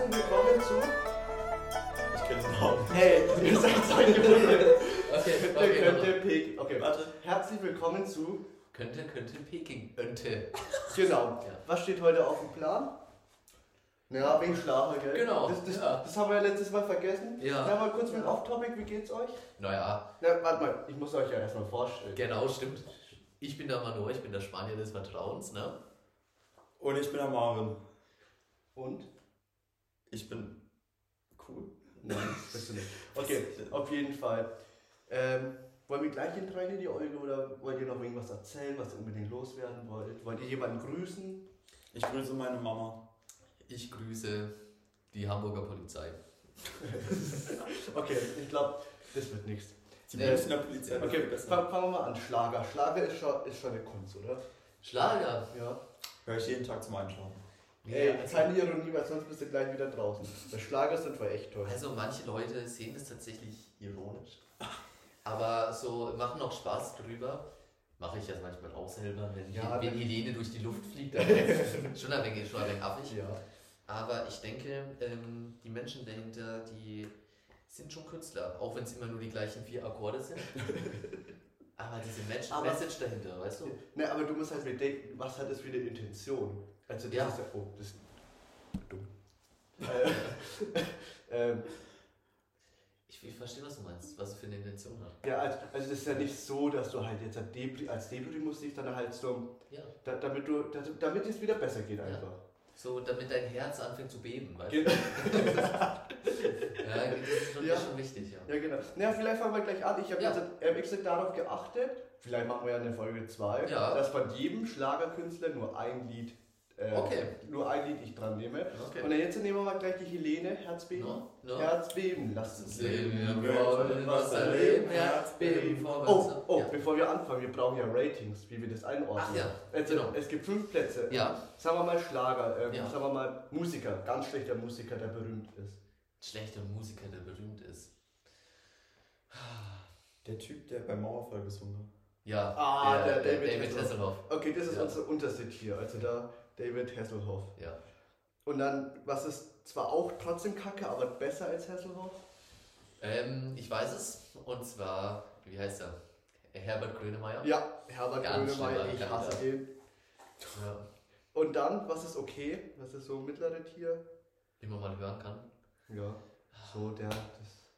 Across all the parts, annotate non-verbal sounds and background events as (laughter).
Herzlich willkommen zu. Ich kenne den Namen. Hey, ihr seid gefunden. Okay, Könnte, okay, könnte, warte. Peking. Okay, Warte. Herzlich willkommen zu. könnte, könnte Peking. Önte. (laughs) Genau. Ja. Was steht heute auf dem Plan? Ja, wegen Schlafer, gell? Genau, Das, das, ja. das haben wir ja letztes Mal vergessen. Ja. Na, mal kurz mit Off-Topic, wie geht's euch? Naja, Na, warte mal, ich muss euch ja erstmal vorstellen. genau, stimmt. Ich bin der Mano, ich bin der Spanier des Vertrauens, ne? Und ich bin der Marvin. Und? Ich bin cool. Nein, bist du nicht. (laughs) Okay, auf jeden Fall. Ähm, wollen wir gleich in rein in die Olge oder wollt ihr noch irgendwas erzählen, was ihr unbedingt loswerden wollt? Wollt ihr jemanden grüßen? Ich grüße meine Mama. Ich grüße die Hamburger Polizei. (laughs) Okay, ich glaube, das wird nichts. Die Äh, Münchner Polizei. wird Okay, besser. fangen wir mal an. Schlager. Schlager ist schon, ist schon eine Kunst, oder? Schlager. Ja. Höre ich jeden Tag zum Einschlafen. Ey, keine Ironie, weil sonst bist du gleich wieder draußen. Der Schlager sind wir echt toll. Also manche Leute sehen das tatsächlich ironisch. Aber so machen auch Spaß drüber. Mache ich ja manchmal auch selber, wenn, Ja, wenn- Helene durch die Luft fliegt. dann (laughs) ist schon ein wenig, schon ein wenig affig. Ja. Aber ich denke, ähm, die Menschen dahinter, die sind schon Künstler, auch wenn es immer nur die gleichen vier Akkorde sind. (laughs) Aber diese Menschen, Aber- Message dahinter, weißt du? Ne, aber du musst halt bedenken, was hat das für eine Intention? Also das Ja. ist ja. Oh, das ist dumm. (laughs) äh, (laughs) ähm, Ich, ich verstehe, was du meinst, was für eine Intention hat. ja, also, also das ist ja nicht so, dass du halt jetzt als Depri musst dich dann halt so, Ja. da, damit du, da, damit es wieder besser geht einfach. So, damit dein Herz anfängt zu beben, weißt Genau. du? (laughs) Ja, das ist schon, Ja. schon wichtig, ja. Ja, genau. Na, vielleicht fangen wir gleich an. Ich habe Ja. jetzt ähm, extra darauf geachtet, vielleicht machen wir ja eine Folge 2, Ja. dass von jedem Schlagerkünstler nur ein Lied, äh, Okay. nur ein Lied ich dran nehme. Okay. Und dann jetzt nehmen wir mal gleich die Helene, Herzbeben. No, no. Herzbeben, lasst uns leben. Wir wollen was erleben, Herzbeben. Oh, oh, ja. bevor wir anfangen, wir brauchen ja Ratings, wie wir das einordnen. Ach ja, Also, genau. Es gibt fünf Plätze. Ja, Sagen wir mal Schlager, ähm, Ja. sagen wir mal Musiker, ganz schlechter Musiker, der berühmt ist. schlechter Musiker, der berühmt ist. Der Typ, der beim Mauerfall gesungen hat. Ja, Ah, der der, David David Hasselhoff. Hasselhoff. Okay, das ist Ja. unser unterste Tier, also da David Hasselhoff. Ja. Und dann, was ist zwar auch trotzdem kacke, aber besser als Hasselhoff? Ähm, ich weiß es, und zwar, wie heißt er? Herbert Grönemeyer. Ja, Herbert Ganz Grönemeyer, ich hasse Kandidat. den. Ja. Und dann, was ist okay? Was ist so mittlere Tier? Wie man mal hören kann. Ja, so der, das,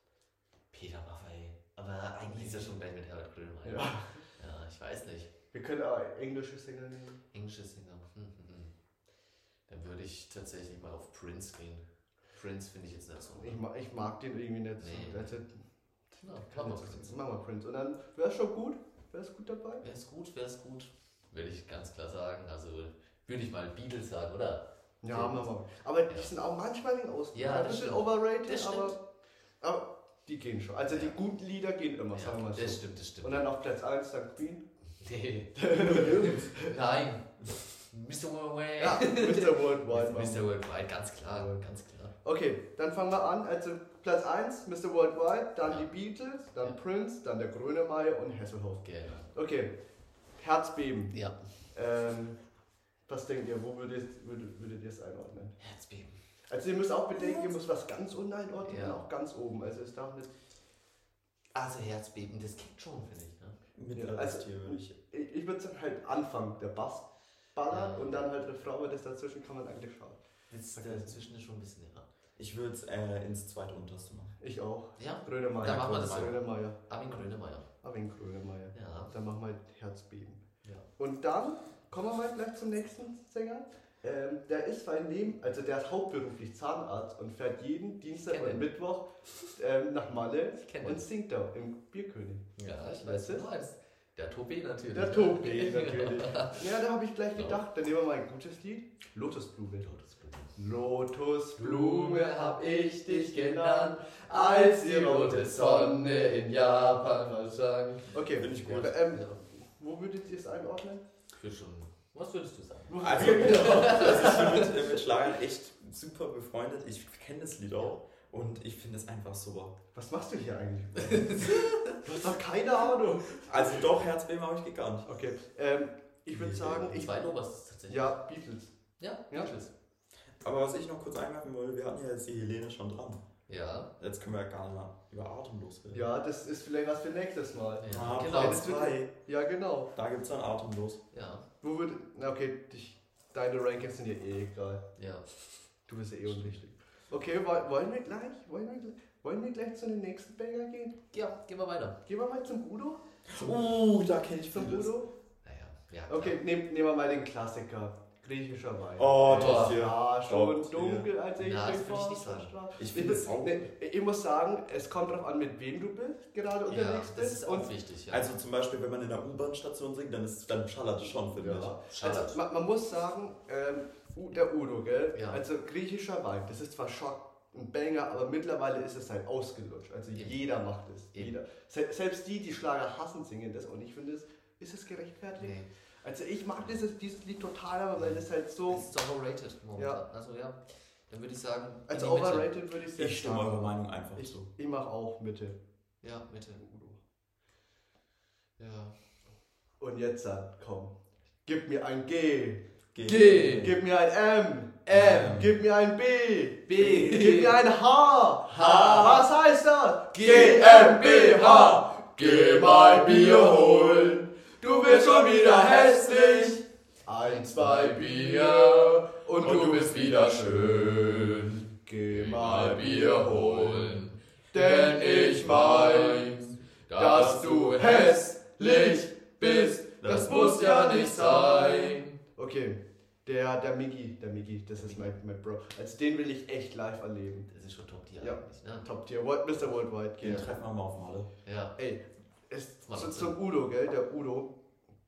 Peter Maffay. Aber eigentlich ist er schon gleich mit Herbert Grönemeyer. ja. ja, ich weiß nicht. Wir können auch englische Sänger nehmen. Englische Sänger. Hm, hm, hm. Dann würde ich tatsächlich mal auf Prince gehen. Prince finde ich jetzt nicht so. Ich mag, ich mag den irgendwie nicht Nee. so. Also, Na, kann jetzt- Prince. Machen wir Prince. Und dann wäre es schon gut. Wäre es gut dabei? Wäre es gut, wäre es gut. Würde ich ganz klar sagen. Also würde ich mal Beatles sagen, oder? Ja, Ja. machen wir. Aber die Ja. sind auch manchmal wegen aus. Ja, ein das bisschen overrated, Das aber, aber die gehen schon. Also die Ja. guten Lieder gehen immer, sagen wir Ja, mal das so. stimmt, das stimmt. Und dann auf Platz 1 dann Queen. Nee. (laughs) Nein. Mr. Worldwide. Ja, Mr. Worldwide. (laughs) Mr. Worldwide, ganz klar, Ja. ganz klar. Okay, dann fangen wir an. Also Platz 1, Mr. Worldwide, dann Ja. die Beatles, dann Ja. Prince, dann der Grönemeyer und Hasselhoff. Genau. Okay, Herzbeben. Ja. Ähm, was denkt ihr, wo würdet, würdet, würdet ihr es einordnen? Herzbeben. Also ihr müsst auch bedenken, ihr müsst was ganz unten einordnen Ja. und auch ganz oben. Also es darf nicht... Also Herzbeben, das kickt schon, finde ich. Ne? Mittleres also- Tier würde ich. Ich, ich würde sagen halt Anfang, der Bass ballert Ja. und dann halt Refrain, aber das dazwischen kann man eigentlich schauen. Das Okay. dazwischen ist schon ein bisschen, ja. Ich würde es äh, ins zweite unterste machen. Ich auch. Ja, Grönemeyer. Dann machen wir das. Grönemeyer. Armin Grönemeyer. Armin Grönemeyer. Ja. Dann machen wir halt Herzbeben. Ja. Und dann kommen wir mal gleich zum nächsten Sänger. Ähm, der ist bei Leben, also der ist hauptberuflich Zahnarzt und fährt jeden Dienstag und. Mittwoch ähm, nach Malle und singt da im Bierkönig. Ja, ich Weißt weiß, du? meinst. Der Tobi natürlich. Der Tobi natürlich. (laughs) Ja, da habe ich gleich gedacht, dann nehmen wir mal ein gutes Lied. Lotusblume. Lotusblume hab ich dich genannt, als die rote Sonne in Japan verschlang. Okay, Finde ich gut. Ähm, Ja, wo würdet ihr es einordnen? für schon. Was würdest du sagen? Also, also ich bin mit, äh, mit Schlagern echt super befreundet. Ich kenne das Lied auch. Und ich finde es einfach super. Was machst du hier eigentlich? (laughs) du hast doch keine Ahnung. Also doch, Herzbeben habe ich gekannt. Okay, ähm, ich würde sagen, ich, Zwei Oberstes tatsächlich. ja, Beatles. Ja, Ja. Beatles. Aber was ich noch kurz einwerfen wollte, wir hatten ja jetzt die Helene schon dran. Ja. Jetzt können wir ja gar nicht mal über Atemlos reden. Ja, das ist vielleicht was für nächstes Mal. ja. Ah, genau. Zwei. Ja, genau. Da gibt es dann Atemlos. Ja. Wo würde. Na, okay, dich, deine Rankings sind ja eh egal. Ja. Du bist ja eh unwichtig. Okay, woll- wollen wir gleich? Wollen wir, gl- wollen wir gleich zu den nächsten Banger gehen? Ja, gehen wir weiter. Gehen wir mal zum Udo? Oh, da kenne ich Zum vieles. Udo? Naja. Ja, Okay, nehmen, nehmen wir mal den Klassiker. Griechischer Wein. Oh, top hier. Ja, schon dunkel, als ich Na, das mich will ich Ich Ich, finde es auch. ne, ich muss sagen, es kommt darauf an, mit wem du bist, gerade Ja, unterwegs das bist. ist auch wichtig. Ja. Also zum Beispiel, wenn man in der U-Bahn-Station singt, dann, ist, dann schallert es schon, finde ja. Schallert. Also, man, man muss sagen, ähm, der Udo, gell? Ja. Also griechischer Wein, das ist zwar Schock, ein Banger, aber mittlerweile ist es halt ausgelutscht. Also Eben. jeder macht es. Eben. Jeder. Se selbst die, die Schlager hassen, singen das und ich finde es, ist es gerechtfertigt? Nee. Also ich mag dieses, dieses Lied total, aber weil das halt so, Das ist overrated momentan. Also ja, dann würde ich sagen. also Mitte. overrated würde ich sehr Ich stimme eurer machen. Meinung einfach Ich, zu. ich mache auch Mitte. Ja, Mitte. Udo. Ja. Und jetzt dann, komm. Gib mir ein G. G. Gib mir ein M. M. Gib mir ein B. B. Gib mir ein H. H. Was heißt das? GmbH. Geh mal Bier holen. Du bist schon wieder hässlich. Ein, zwei Bier und du bist wieder schön. Geh Mal Bier holen, denn ich mein, dass du hässlich bist. Das muss ja nicht sein. Okay. Der, der Migi, der Migi, das ist mein, mein Bro. Also den will ich echt live erleben. Das ist schon top tier Ja. eigentlich, ne? Top Tier, World- Mr. Worldwide. Den Geht. treffen wir mal auf Malle. Ja. Ey, es, zu, zum Udo, gell? Der Udo.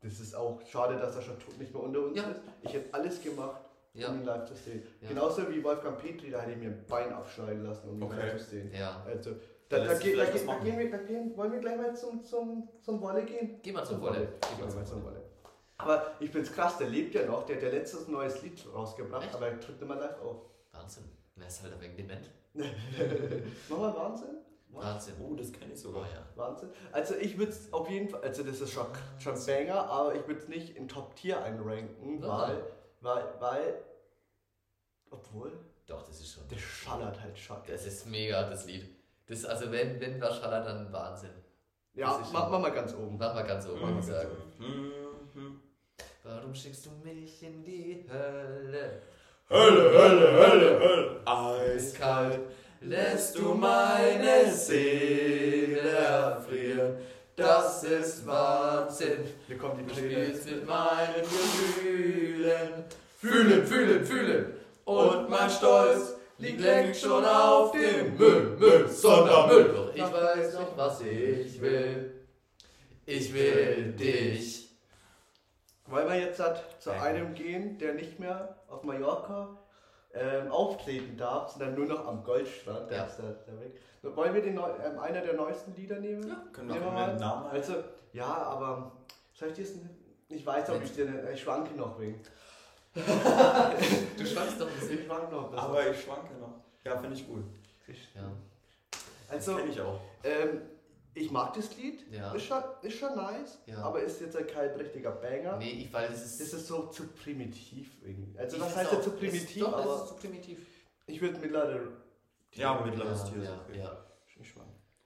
Das ist auch schade, dass er schon tot nicht mehr unter uns Ja. ist. Ich hätte alles gemacht, Ja. um ihn live zu sehen. Ja. Genauso wie Wolfgang Petri, da hätte ich mir ein Bein abschneiden lassen, um ihn Okay. live zu sehen. Ja. Also, Da da, geht, da, was da, gehen wir, da gehen, wollen wir gleich mal zum, zum, zum Wolle gehen? Geh mal zum Wolle. Gehen wir mal zum Wolle. Aber ich bin's krass, der lebt ja noch, der hat ja letztes neues Lied rausgebracht, Echt? aber er tritt immer live auf. Wahnsinn. Er ist halt ein wenig dement. (laughs) Mach mal Wahnsinn. Wahnsinn. Oh, das kenne ich Oh, sogar. ja. Wahnsinn. Also ich würde es auf jeden Fall, also das ist schon, schon Banger, aber ich würde es nicht in Top Tier einranken, Nein. weil, weil, weil, obwohl, Doch, das ist schon. der schallert halt schon. Das ist mega, das Lied. Das, also wenn, wenn was schallert, dann Wahnsinn. Ja, das mach, mach mal ganz oben. Mach mal ganz oben, würde ich sagen. Mhm. Warum schickst du mich in die Hölle? Hölle, Hölle, Hölle, Hölle. Eis. Eiskalt lässt du meine Seele erfrieren. Das ist Wahnsinn. Hier kommt die spielst mit meinen Gefühlen. Fühlen, fühlen, fühlen. Und mein Stolz liegt längst schon auf dem Müll, Müll, Sondermüll. Doch ich weiß noch, was ich will. Ich will dich. Wollen wir jetzt halt zu einem gehen, der nicht mehr auf Mallorca ähm, auftreten darf, sondern nur noch am Goldstrand. Der Ja. ist da, da weg. Wollen wir den neu, ähm, einer der neuesten Lieder nehmen? Ja, Können wir mal. den Namen? Also, ja, aber soll ich dir? Ich weiß, ob ich dir nicht. Ich schwanke noch wegen. (laughs) Du schwankst doch ein Ich bisschen. schwanke noch. Aber ich schwanke noch. Ja, finde ich gut. Ja. Das also, ich auch. ähm, ich mag das Lied. Ja. Ist, schon, ist schon nice. Ja. Aber ist jetzt halt kein richtiger Banger. Nee, ich, weil das ist. Das ist so zu primitiv irgendwie. Also, was heißt ja zu es- primitiv? Doch, es aber ist zu primitiv. ich würde mittlerweile. Ja, mittleres Tier. ist Ja, okay. ja. Ich.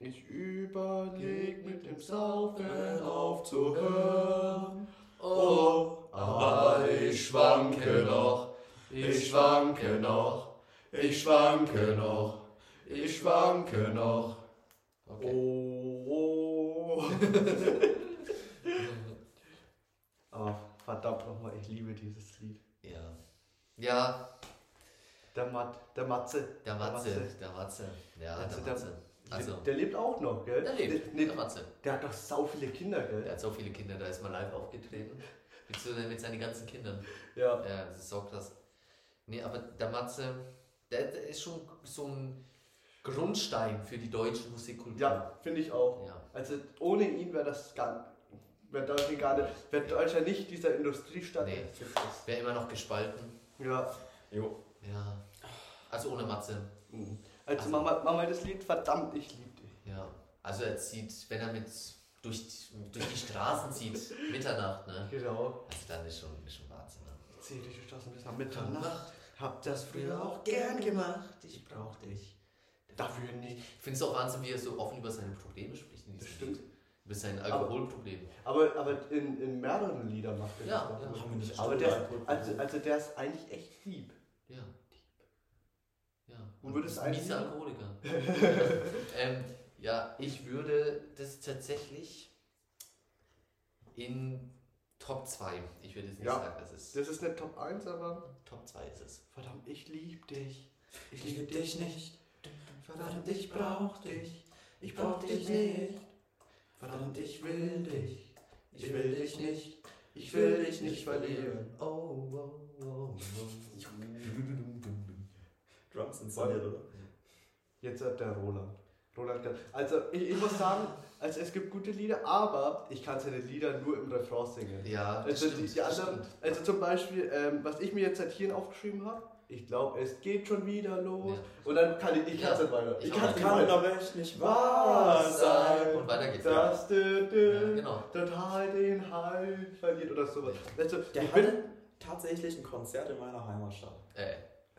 Ich überleg mit dem Saufen aufzuhören. Oh, aber ich schwanke noch, ich schwanke noch, ich schwanke noch, ich schwanke noch. Okay. Oh. Aber (laughs) verdammt nochmal, ich liebe dieses Lied. Ja. Ja, Der, Mat, der Matze. der Matze, der Matze. Ja, Also der der- Matze. Also, der, der lebt auch noch, gell? der lebt, Der, der Matze. der hat doch sau viele Kinder, Der gell? hat so viele Kinder, da ist mal live aufgetreten. Mit, so, mit seinen ganzen Kindern. Ja. Ja, das ist so krass. Nee, aber der Matze, der, der ist schon so ein Grundstein für die deutsche Musikkultur. Ja, finde ich auch. Ja. Also ohne ihn wäre das gar wäre Deutschland gar nicht, wäre Deutschland nicht dieser Industriestadt. Nee. Wäre immer noch gespalten. Ja. Jo. Ja. Also ohne Matze. Mhm. Also, Also- mach, mal, mach mal das Lied, verdammt, ich liebe dich. Ja. Also er zieht, wenn er mit durch, durch die Straßen zieht, (laughs) Mitternacht, ne? Genau. Also dann ist schon, ist schon Wahnsinn. Ne? Zieh dich die Straßen bis nach Mitternacht. Hab das früher auch gern gemacht. Ich brauch dich. Dafür nicht. Ich finde es auch Wahnsinn, wie er so offen über seine Probleme spricht in diesem Das stimmt. Lied. Über sein Alkoholproblem. Aber, aber in, in mehreren Liedern macht er Ja, das. ja. wir nicht Aber der, also, also der ist eigentlich echt lieb. Ja. Ja. Und würdest ein eigentlich- Mieser Alkoholiker. (laughs) ähm, ja, ich würde das tatsächlich in Top 2. Ich würde jetzt nicht Ja. sagen, das ist Das ist nicht Top 1, aber Top 2 ist es. verdammt, ich lieb dich. Ich liebe dich nicht. Verdammt, ich brauch dich. Ich brauch dich nicht. Verdammt, ich will dich. Ich will dich nicht. Ich will dich nicht verlieren. Oh, oh, oh, oh. Drums installiert, oder? Jetzt hat der Roland. Roland kann. Also, ich, ich muss sagen, also es gibt gute Lieder, aber ich kann seine Lieder nur im Refrain singen. Ja, das Also, stimmt, die, die anderen, also zum Beispiel, ähm, was ich mir jetzt seit hier aufgeschrieben habe, ich glaube, es geht schon wieder los. Ja. Und dann kann ich, ich kann es Ja. nicht weiter. Ich Ich kann auch es aber echt nicht wahr sein. Und weiter geht's. Das dü, Ja, dü, genau. total den Halt verliert oder sowas. Also, Der ich bin, hatte tatsächlich ein Konzert in meiner Heimatstadt. Äh,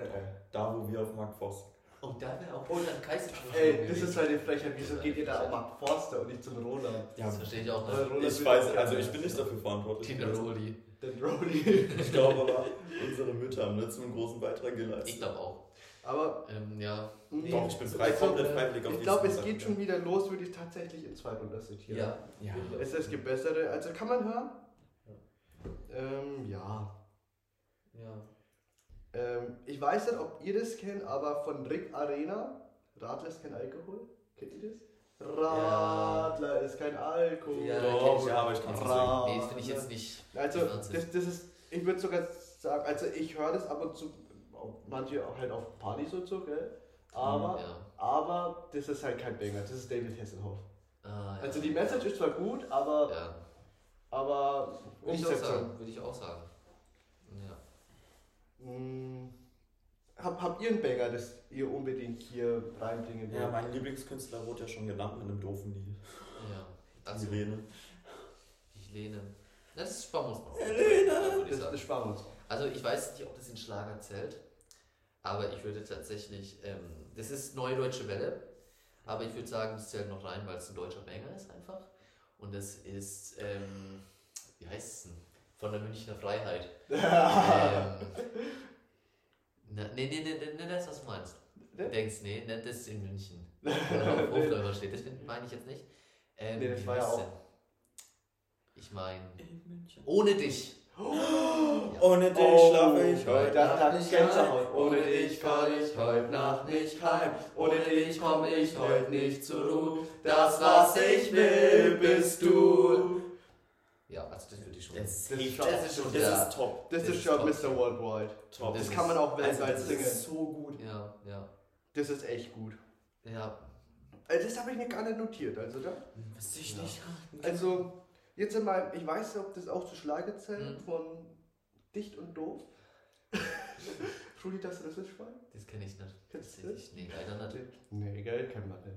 äh, äh. Da, wo wir auf Mark Voss. Und da wäre auch Roland Kaiser schon Ey, gewesen. das ist halt eine Frechheit. Wieso geht ihr da am Mark Forster und nicht zum Roland? Ja, Das verstehe ich auch nicht. Roland ich weiß, das also ich bin nicht dafür verantwortlich. Tina Roli. Den Rolli. Ich glaube aber, unsere Mütter haben dazu einen großen Beitrag Ich geleistet. glaube auch. Aber Ähm, ja. Nee. Doch, ich bin frei, komplett freiwillig auf ich glaube, es geht schon wieder los, würde ich tatsächlich in Zweitrunde zitieren. Ja. Ja. Es, es gibt bessere, also kann man hören? Ähm, ja. Ja. Ähm, ich weiß nicht, ob ihr das kennt, aber von Rick Arena, Radler ist kein Alkohol. Kennt ihr das? Radler ist kein Alkohol. Ja, Doch, ich. ja, aber ich kann's nicht Ra- Nee, finde ich jetzt nicht. Also, das, das ist, ich würde sogar sagen, also ich höre das ab und zu, manche auch halt auf Partys und so, gell? Aber, Ja. aber das ist halt kein Banger, das ist David Hasselhoff. Ah, ja. Also die Message ist zwar gut, aber, Ja. aber Würde ich auch sagen. Würde ich auch sagen. Ja. Hm, hab, habt ihr einen Banger, das ihr unbedingt hier reinbringen wollt? Ja, mein Lieblingskünstler wurde ja schon genannt mit einem doofen Lied. Ja. Also, Helene. ich lehne. Na, Das ist Spannungsbau. Helene! Würde ich das, das sparen wir uns. Also ich weiß nicht, ob das in Schlager zählt, aber ich würde tatsächlich, ähm, das ist Neue Deutsche Welle, aber ich würde sagen, das zählt noch rein, weil es ein deutscher Banger ist einfach. Und das ist, ähm, wie heißt es denn? Von der Münchner Freiheit. (laughs) ähm, na, nee, nee, nee, nee, nee, das, was du meinst. Ne? denkst, nee, nee, das ist in München. (laughs) Oder auf Hofläufer steht, das meine ich jetzt nicht. Ähm, Nee, das war ja auch-? Ich meine, ohne dich. Ohne dich Oh, schlafe ich heute Nacht nicht Gänsehaut. Ohne dich fahr ich heut Nacht nicht heim. Ohne dich komm ich heut nicht zur Ruhe. Das, was ich will, bist du. Ja, also das würde ich schon. Das, Das ist das, schon- ist schon, das das ist ist top. Das Das ist ist schon. Mr. Worldwide. top. Das Das kann man auch also, weltweit das singen. ist so gut. Ja, ja, Das ist echt gut. ja. Also das habe ich mir gar nicht notiert. Also, da, Was ich Ja. nicht also jetzt einmal, ich weiß nicht, ob das auch zu Schlager zählt, Mhm. von Dicht und Doof. (laughs) Rudi, das Russischwein? Das kenne ich nicht. Kennst du Tatsächlich. Nee, leider nicht. Nee, gell, kennt man nicht.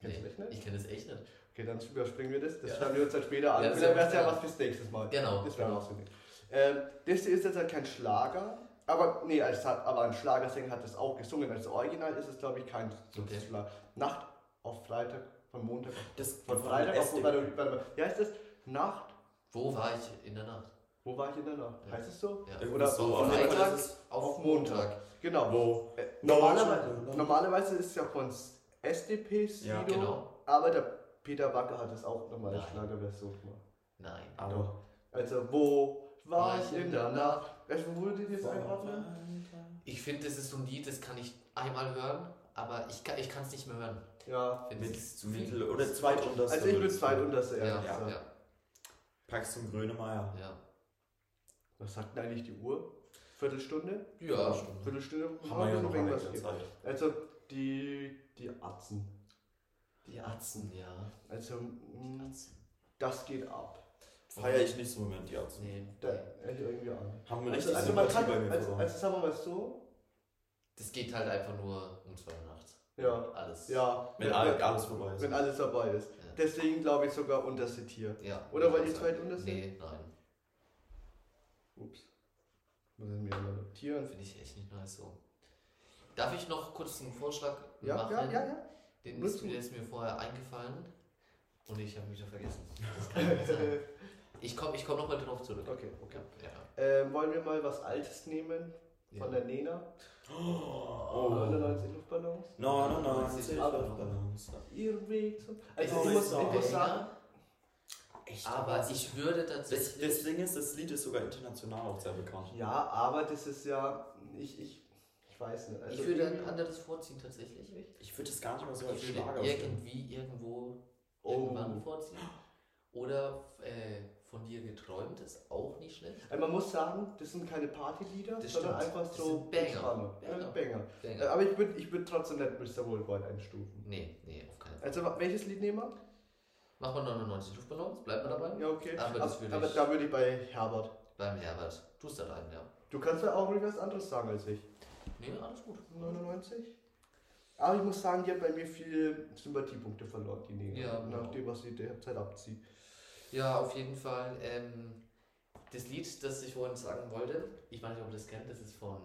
Kennst du Nee, das nicht? ich kenne das echt nicht. Okay, dann überspringen wir das. Das Ja. schauen wir uns dann später an. Ja, das wäre es ja was fürs nächste Mal. Genau. Das wäre genau. auch so nicht. Ähm, das hier ist jetzt halt kein Schlager. Aber nee, es hat, aber ein Schlagersänger hat das auch gesungen. Als Original ist es, glaube ich, kein so Okay. Schlager. Nacht auf Freitag, von Montag auf Das Von Freitag auf SD. warte, warte, warte. Wie heißt das? Nacht? Wo war ich in der Nacht? Wo war ich in der Nacht? Ja. Heißt es so? Ja. Oder so. von Auf Freitag es auf, auf Montag. Genau. Wo? Äh, normalerweise, normalerweise ist es ja von SDP Sido, Ja, Genau. aber der Peter Wacker hat es auch nochmal als. Schlagerversion gemacht. Nein. Aber. Also, wo war ich in der Nacht? Also, wo würdet ihr das einordnen? Ich finde, das ist so ein Lied, das kann ich einmal hören, aber ich kann es ich nicht mehr hören. Ja. Find Mit zu Mittel oder zweitunterste. Also, ich du- zweitunterste Ja, ja, gesagt. ja, Packst zum Grönemeyer. ja. Was sagt denn eigentlich die Uhr? Viertelstunde? Ja, Viertelstunde? Haben wir ja noch irgendwas. Also, die, die Atzen. die Atzen, ja. Also, mh, Atzen. das geht ab. Feier ich nicht so im Moment, die Arzt. Nee, Da hätte irgendwie an. Haben wir Also, richtig also man kann, Sympathie bei mir also, also sagen wir mal so, Das geht halt einfach nur um zwei Uhr nachts. ja, Alles. ja, Wenn wenn, alle- alles vorbei ist. wenn alles dabei ist. Ja. Deswegen glaube ich sogar unterste Tier. Ja. Oder wollt ihr Also, zweit unterste? Nee, nein. Ups. Muss ich mir mal notieren. Finde ich echt nicht nice so. Darf ich noch kurz einen Vorschlag Ja, machen? ja, ja, ja. Den ist, der ist mir vorher eingefallen und ich habe mich wieder vergessen. (laughs) Das kann nicht sein. Ich komme ich komm nochmal drauf zurück. okay, okay. Ja. Ähm, wollen wir mal was Altes nehmen? Von ja. der Nena? Oh. 99 Luftballons? 99 Aber- Luftballons. Ihren Weg zum. Also, ich muss, so ich muss sagen, Echt? aber ich würde Das, tatsächlich. das Ding ist, das Lied ist sogar international auch sehr bekannt. ja, aber das ist ja. Ich, ich, ich weiß nicht. Also ich würde ein anderes vorziehen tatsächlich. Ich würde das gar nicht mal so als Ich Schlager würde sehen. irgendwie irgendwo Oh. irgendwann vorziehen. Oder äh, von dir geträumt ist auch nicht schlecht. Also man muss sagen, das sind keine Partylieder, Das sondern stimmt. einfach Das so sind Banger. Ja, Banger. Banger. Äh, Banger. Aber ich würde ich würd trotzdem nicht Mr. Worldwide einstufen. Nee, nee, auf keinen Fall. Also welches Lied nehmen wir? Machen wir 99 Luftballons, bleiben wir dabei? Ja, okay. Aber das würde aber ich- da würde ich bei Herbert. Beim Herbert. Tust da rein, ja. Du kannst ja auch was anderes sagen als ich. Nee, alles gut. 99? Aber ich muss sagen, die hat bei mir viele Sympathiepunkte verloren, die Nena. Ja, genau. Nach dem, was sie derzeit abzieht. Ja, auf jeden Fall. Ähm, das Lied, das ich vorhin sagen wollte, ich weiß nicht, ob ihr das kennt, das ist von.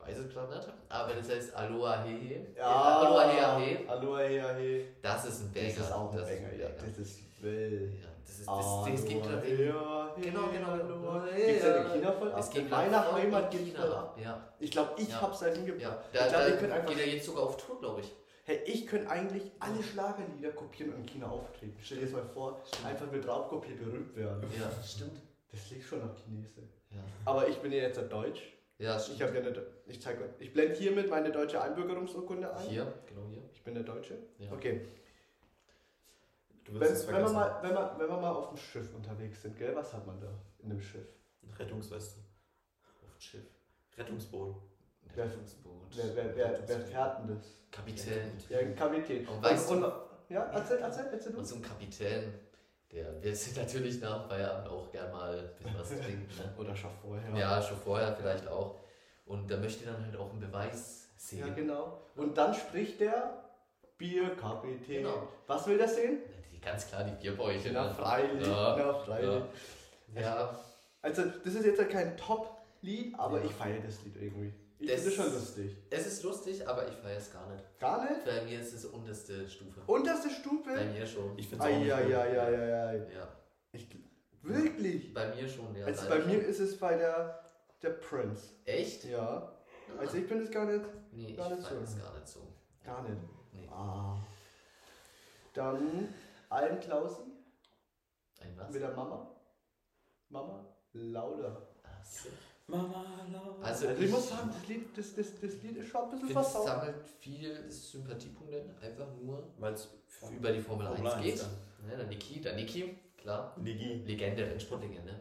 Ich weiß es gerade nicht, aber das heißt Aloha He. Aloha He He. Aloha He He. Das ist ein Banger. Das ist auch ein das ist Banger, ja. Das ist wild. Ja, das ist. Das, das Aloha gerade He wegen. He, Genau, genau. Aloha. Ja, Geht's ja in ja. China voll ab? Es grad meiner Heimat China voll ab. Ja, Ich glaube, ich Ja. hab's da hingebracht. ja. Ich Da, glaub, da ihr könnt einfach- geht er jetzt sogar auf Tour, glaube ich. Hey, ich könnte eigentlich alle Schlagerlieder kopieren und in China auftreten. Stell dir das mal vor, einfach mit Raubkopie berühmt werden. Ja, stimmt. Das liegt schon nach Chinese. Ja, Aber ich bin ja jetzt ein Deutsch. Ja Ich habe ja eine, ich zeig euch, ich blende hiermit meine deutsche Einbürgerungsurkunde ein. Hier, genau hier. Ich bin der Deutsche. Ja. Okay. Du Wenn, wenn, wir mal, wenn, wir, wenn wir mal auf dem Schiff unterwegs sind, gell, was hat man da in dem Schiff? Rettungsweste. Auf dem Schiff. Rettungsboot. Wer- Rettungsboot. Wer, wer, wer, wer fährt denn das? Kapitän. Ja, ein Kapitän. Und weißt und, du- und, ja, erzähl, erzähl, erzähl du. Und so ein Kapitän, der will sich natürlich nach Feierabend auch gern mal ein bisschen was trinken. Ne? (laughs) Oder schon vorher. Ja, schon vorher vielleicht auch. Und da möchte dann halt auch einen Beweis Ja, sehen. genau. Und dann spricht der Bierkapitän. Genau. Was will der sehen? Die, ganz klar die Bierbäuche. Na ne? freilich, Ja, na freilich. ja. ja, Also, das ist jetzt ja kein Top-Lied, aber Ja. ich feiere das Lied irgendwie. Ich Das- finde es schon lustig. es ist lustig, aber ich feiere es gar nicht. Gar nicht? Bei mir ist es unterste Stufe. Unterste Bei Stufe? mir schon. Ich finde es auch nicht gut. Eieieiei. Ja, Ich, wirklich? bei mir schon, ja. Also bei mir schon. ist es bei der, der Prince. Echt? Ja. Ah. Also ich bin es gar nicht. Nee, ich gar nicht feiere so. es gar nicht so. Gar nicht. Nee. Ah. Dann Alm Klausen Ein was? mit der Mama. Mama Lauda. Ach so. Mama, laut. Also, Also ich muss sagen, das Lied, das, das, das Lied ist schon ein bisschen finde, es versaut. sammelt viel Sympathiepunkte, einfach nur Weil es über die Formel 1 Formel 1, geht. ja. Ne, der Niki, der Niki, klar. Ligi. Legende, Rennsportlegende.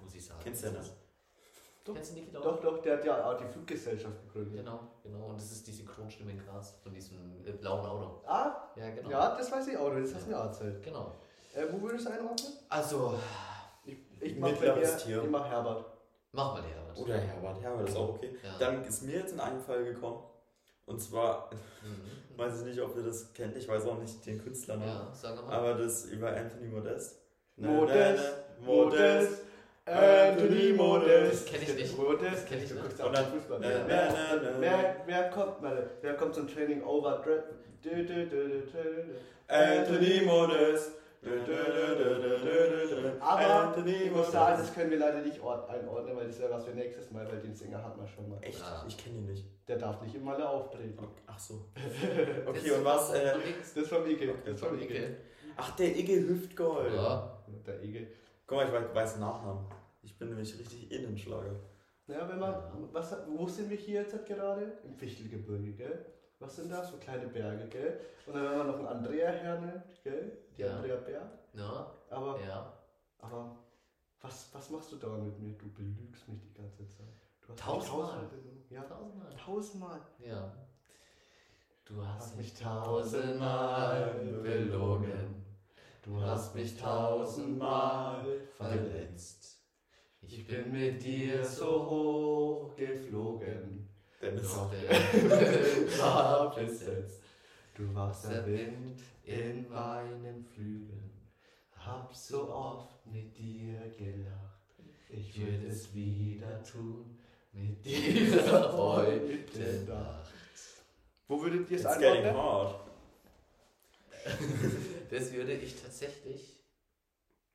Muss ich sagen. Kennst du ja nicht? Doch. Kennst du Niki Doch, doch, der hat ja auch die Fluggesellschaft gegründet. Genau, genau. Und das ist die Synchronstimme in Graz von diesem äh, blauen Auto. Ah, Ja, genau. ja, das weiß ich auch, das hast du mir auch erzählt. Genau. Äh, wo würdest du einordnen? Also, Ich, ich mach bei Mittleres mir, Tier. ich mach Herbert. Mach mal Herbert. Oder Herbert. Herbert ist auch okay. Ja. Dann ist mir jetzt ein Einfall gekommen. Und zwar, Mhm. (laughs) weiß ich nicht, ob ihr das kennt, ich weiß auch nicht den Künstler noch. Ja, sag mal. Aber das über Anthony Modest. Modest, Modest. Anthony Modest. Das kenn ich nicht. Modest. Das kenn ich nicht. Und dann- Fußball. Wer, na, na, na. wer, wer kommt, mal, wer kommt zum Training over? Dre- dü- dü- dü- dü- dü- dü- Anthony Modest. Aber Anthony ich muss sagen, Modest. das können wir leider nicht einordnen, weil das wäre was für nächstes Mal, weil den Sänger hat man schon mal. Echt? Ja. Ich kenne ihn nicht. Der darf nicht immer alle auftreten. Ach so. (laughs) Okay, ist und was? Äh. Das vom Ike. Okay, Das vom Ike. Okay. ach, der Igge Hüftgold. Ja. Der Ike. Guck mal, ich weiß, den Nachnamen. Ich bin nämlich richtig Innenschlager. Ja, wenn man, Ja. was, wo sind wir hier jetzt gerade? Im Fichtelgebirge, gell? Was sind das? So kleine Berge, gell? Und dann wenn man noch einen Andrea hernimmt, gell? Die Ja. Andrea Berg. Ja, Aber, ja. aber was, was machst du da mit mir? Du belügst mich die ganze Zeit. Du hast Tausendmal. Ja, Tausendmal. tausendmal. Ja. Du hast mich tausendmal belogen. Du hast mich tausendmal verletzt. Ich bin mit dir so hoch geflogen. Dennis. Doch Himmel (laughs) war besetzt. Du warst Der Wind. In meinen Flügeln. Hab so oft mit dir gelacht. Ich würde es wieder tun mit (laughs) dir heute Nacht. Wo würdet ihr es einordnen? (laughs) Das würde ich tatsächlich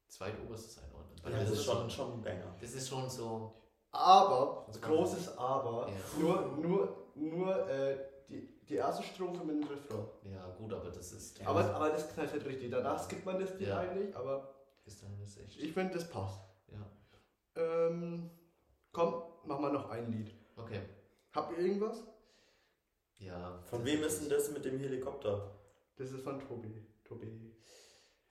zweitoberstes einordnen. Weil Ja, das ist schon, schon ein Banger. das ist schon so. Aber, Was großes Aber, Ja. nur, nur, nur äh, die, die erste Strophe mit dem Refrain. Ja, gut, aber das ist. Aber, aber das knallt halt richtig. Danach skippt man das Lied Ja. eigentlich, aber Bis dahin ist echt. ich finde, das passt. Ja. Ähm, komm, mach mal noch ein Lied. Okay. Habt ihr irgendwas? Ja. Von wem ist denn das mit dem Helikopter? Das ist von Tobi. Tobi.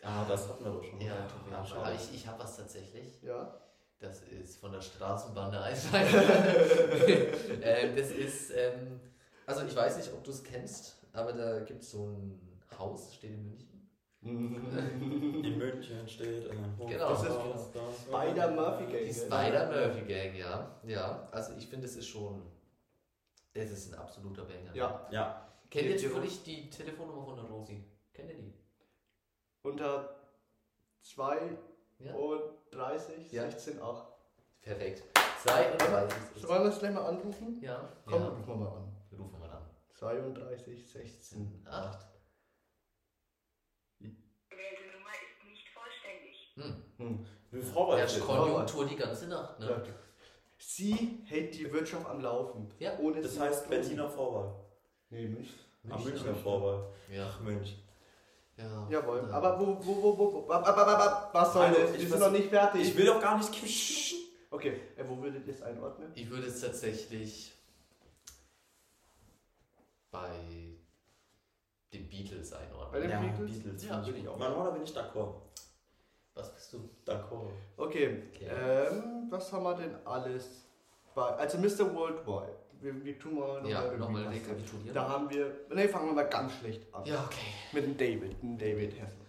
Ah, das hatten wir doch schon. Ja, aber schade. ich, ich habe was tatsächlich. Ja. Das ist von der Straßenbahn der (laughs) ähm, das ist, ähm, also ich weiß nicht, ob du es kennst, aber da gibt es so ein Haus, das steht in München. In München steht ein Hof. Genau. Das ist Haus, das- Spider-Murphy Gang. Die gell? Spider-Murphy Gang, ja. Ja, also ich finde, das ist schon, das ist ein absoluter Banger. Ja. Ja, Kennt ihr Die- die- zufällig die Telefonnummer von der Rosi? Kennt ihr die? Unter 2 Ja. und 30, Ja. 16, 8. Perfekt. 32 ist Sollen wir das gleich mal anrufen? Ja. Komm, ja. rufen wir mal an. Rufen wir mal an. 32, 16, 8. Gewählte Nummer ist nicht vollständig. Hm. Hm. wir Vorwahl. Herrscht Konjunktur die ganze Nacht, ne? Ja. Sie hält die Wirtschaft am Laufen. Ja. Ohne Das heißt Berliner Vorwahl. Nee, München. Am Münchner Vorwahl. Ja. Ach Mensch. Ja. Jawohl. Ja. Aber wo, wo, wo, wo, wo, wa- wa- wa- wa- was soll das? ich Wir sind noch nicht fertig. Ich will doch gar nicht. (laughs) Okay, äh, wo würdet ihr es einordnen? Ich würde es tatsächlich bei den Beatles Bei einordnen. den Ja, Beatles? Beatles. Ja, würde ich auch. Manchmal bin ich d'accord. Was bist du? D'accord. Okay, Okay. ähm, was haben wir denn alles? Bei, also Mr. Worldwide. Wir, wir tun mal noch Ja, mal nochmal irgendwie was. rekapitulieren. Da haben wir, ne, fangen wir mal ganz schlecht an. Ja, okay. Mit dem David, dem David Hessen.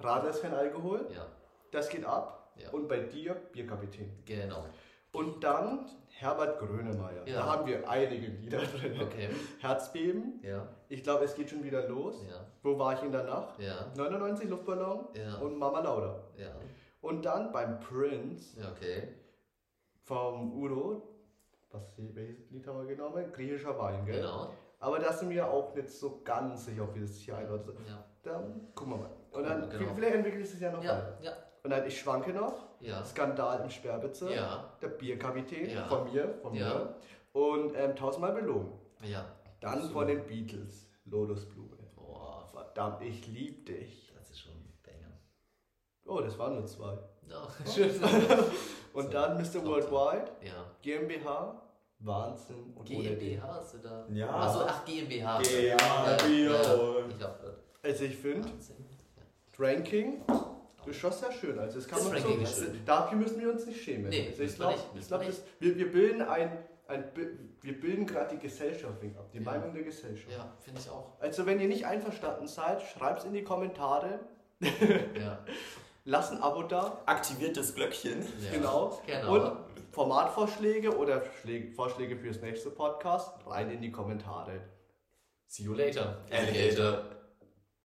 Radler ist kein Alkohol, Ja, das geht ab. Ja. Und bei dir Bierkapitän. genau. Und dann Herbert Grönemeyer. Ja. Da haben wir einige Lieder drin. Okay. Herzbeben. Ja, Ich glaube, es geht schon wieder los. ja, Wo war ich in der Nacht? ja, 99 Luftballon ja, und Mama Lauda. ja. Und dann beim Prince Ja, okay. vom Udo. Was, welches Lied haben wir genommen? Griechischer Wein, gell? Genau. Aber da sind wir auch nicht so ganz sicher, ob wir das hier einordnen. Ja, Dann gucken wir mal. Und dann, Genau. vielleicht entwickelt es sich ja noch weiter. ja, ja, Und dann Ich schwanke noch. ja. Skandal im Sperrbezirk. Ja, Der Bierkapitän Ja. von mir, von Ja. mir. Und ähm, tausendmal belogen. ja. Dann Super. von den Beatles. Lotusblume. Boah, Verdammt, ich lieb dich. das ist schon ein Banger. Oh, das waren nur zwei. Ja, schön. (laughs) Und (laughs) So, dann Mr. Worldwide, Ja. GmbH, Wahnsinn und. GmbH hast du da? Ja. Achso, ach, GmbH. GmbH, Ja, ja, Bier. Ich das. Also ich finde. Ranking, ist schon sehr schön. Also das kann Das man Ranking so, ist schön. Dafür müssen wir uns nicht schämen. Nee, also ich glaube, glaub, wir wir, bilden ein, ein wir bilden gerade die Gesellschaft wegen ab, die Ja. Meinung der Gesellschaft. Ja, finde ich auch. Also wenn ihr nicht einverstanden seid, schreibt es in die Kommentare, Ja. (laughs) lasst ein Abo da, Aktiviert das Glöckchen. ja. genau. Genau. Und Formatvorschläge oder Schläge, Vorschläge fürs nächste Podcast rein in die Kommentare. See you later. Alligator.